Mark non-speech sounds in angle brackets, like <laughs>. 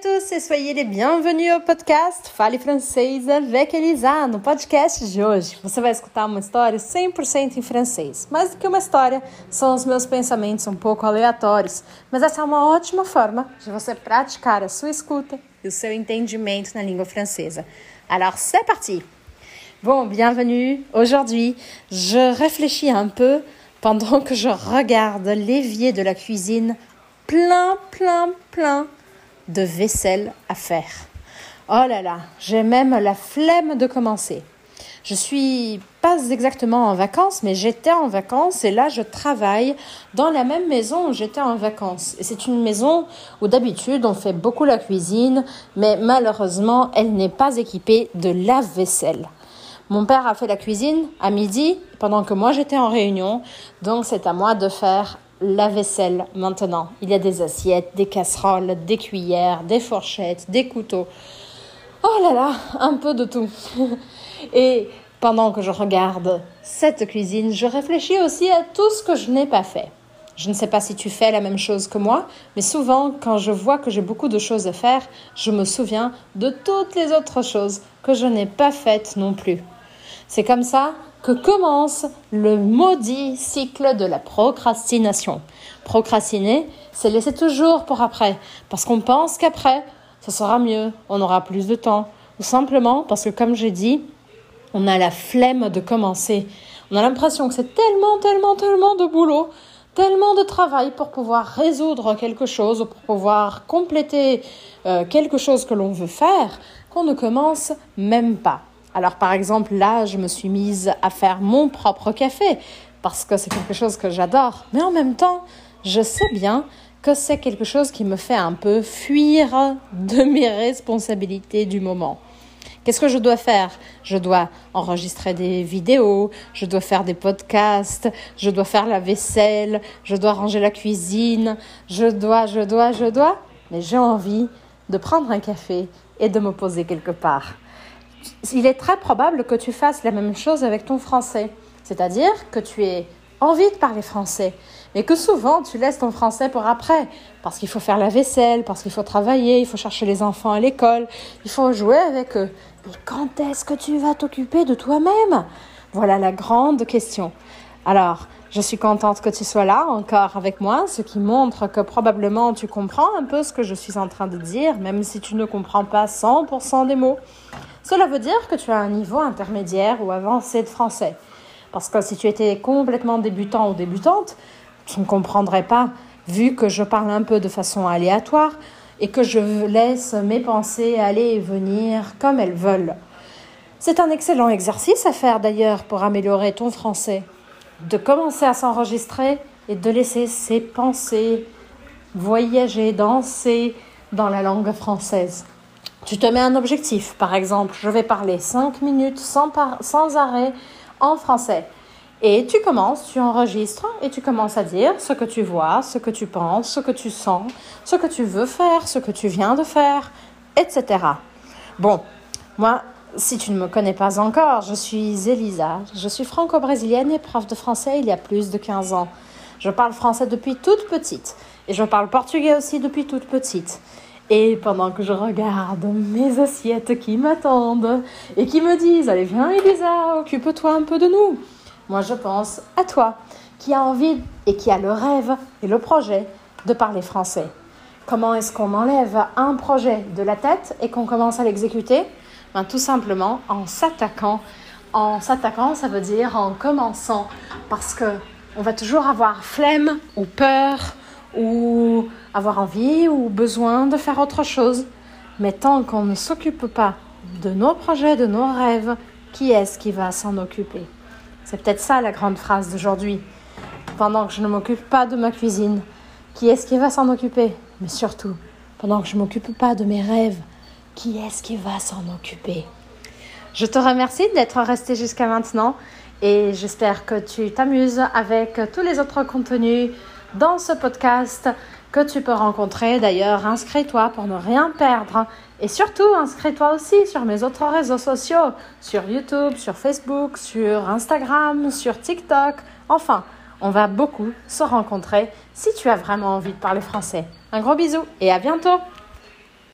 Tous e soyez les bienvenus au podcast Fale Francês avec Elisa. No podcast de hoje, você vai escutar uma história 100% em francês. Mais do que uma história, são os meus pensamentos um pouco aleatórios, mas essa é uma ótima forma de você praticar a sua escuta e o seu entendimento na língua francesa. Alors, c'est parti! Bon, bienvenue. Aujourd'hui, je réfléchis un peu pendant que je regarde l'évier de la cuisine plein, plein, plein de vaisselle à faire. Oh là là, j'ai même la flemme de commencer. Je suis pas exactement en vacances, mais j'étais en vacances et là je travaille dans la même maison où j'étais en vacances. Et c'est une maison où d'habitude on fait beaucoup la cuisine, mais malheureusement elle n'est pas équipée de lave-vaisselle. Mon père a fait la cuisine à midi pendant que moi j'étais en réunion, donc c'est à moi de faire la vaisselle maintenant. Il y a des assiettes, des casseroles, des cuillères, des fourchettes, des couteaux. Oh là là, un peu de tout. <laughs> Et pendant que je regarde cette cuisine, je réfléchis aussi à tout ce que je n'ai pas fait. Je ne sais pas si tu fais la même chose que moi, mais souvent, quand je vois que j'ai beaucoup de choses à faire, je me souviens de toutes les autres choses que je n'ai pas faites non plus. C'est comme ça que commence le maudit cycle de la procrastination. Procrastiner, c'est laisser toujours pour après, parce qu'on pense qu'après, ça sera mieux, on aura plus de temps, ou simplement parce que, comme j'ai dit, on a la flemme de commencer. On a l'impression que c'est tellement, tellement, tellement de boulot, tellement de travail pour pouvoir résoudre quelque chose, ou pour pouvoir compléter euh, quelque chose que l'on veut faire, qu'on ne commence même pas. Alors par exemple, là, je me suis mise à faire mon propre café parce que c'est quelque chose que j'adore. Mais en même temps, je sais bien que c'est quelque chose qui me fait un peu fuir de mes responsabilités du moment. Qu'est-ce que je dois faire? Je dois enregistrer des vidéos, je dois faire des podcasts, je dois faire la vaisselle, je dois ranger la cuisine, je dois, je dois, je dois. Mais j'ai envie de prendre un café et de me poser quelque part il est très probable que tu fasses la même chose avec ton français. C'est-à-dire que tu aies envie de parler français, mais que souvent tu laisses ton français pour après, parce qu'il faut faire la vaisselle, parce qu'il faut travailler, il faut chercher les enfants à l'école, il faut jouer avec eux. Mais quand est-ce que tu vas t'occuper de toi-même? Voilà la grande question. Alors, je suis contente que tu sois là encore avec moi, ce qui montre que probablement tu comprends un peu ce que je suis en train de dire, même si tu ne comprends pas 100% des mots. Cela veut dire que tu as un niveau intermédiaire ou avancé de français. Parce que si tu étais complètement débutant ou débutante, tu ne comprendrais pas, vu que je parle un peu de façon aléatoire et que je laisse mes pensées aller et venir comme elles veulent. C'est un excellent exercice à faire d'ailleurs pour améliorer ton français. De commencer à s'enregistrer et de laisser ses pensées voyager, danser dans la langue française. Tu te mets un objectif, par exemple, je vais parler 5 minutes sans, sans arrêt en français. Et tu commences, tu enregistres et tu commences à dire ce que tu vois, ce que tu penses, ce que tu sens, ce que tu veux faire, ce que tu viens de faire, etc. Bon, moi, si tu ne me connais pas encore, je suis Elisa, je suis franco-brésilienne et prof de français il y a plus de 15 ans. Je parle français depuis toute petite et je parle portugais aussi depuis toute petite. Et pendant que je regarde mes assiettes qui m'attendent et qui me disent Allez, viens, Elisa, occupe-toi un peu de nous. Moi, je pense à toi qui a envie et qui a le rêve et le projet de parler français. Comment est-ce qu'on enlève un projet de la tête et qu'on commence à l'exécuter? Ben, Tout simplement en s'attaquant En s'attaquant, ça veut dire en commençant. Parce que on va toujours avoir flemme ou peur ou avoir envie ou besoin de faire autre chose. Mais tant qu'on ne s'occupe pas de nos projets, de nos rêves, qui est-ce qui va s'en occuper? C'est peut-être ça la grande phrase d'aujourd'hui. Pendant que je ne m'occupe pas de ma cuisine, qui est-ce qui va s'en occuper? Mais surtout, pendant que je ne m'occupe pas de mes rêves, qui est-ce qui va s'en occuper? Je te remercie d'être resté jusqu'à maintenant et j'espère que tu t'amuses avec tous les autres contenus dans ce podcast que tu peux rencontrer. D'ailleurs, inscris-toi pour ne rien perdre. Et surtout, inscris-toi aussi sur mes autres réseaux sociaux, sur YouTube, sur Facebook, sur Instagram, sur TikTok. Enfin, on va beaucoup se rencontrer si tu as vraiment envie de parler français. Un gros bisou et à bientôt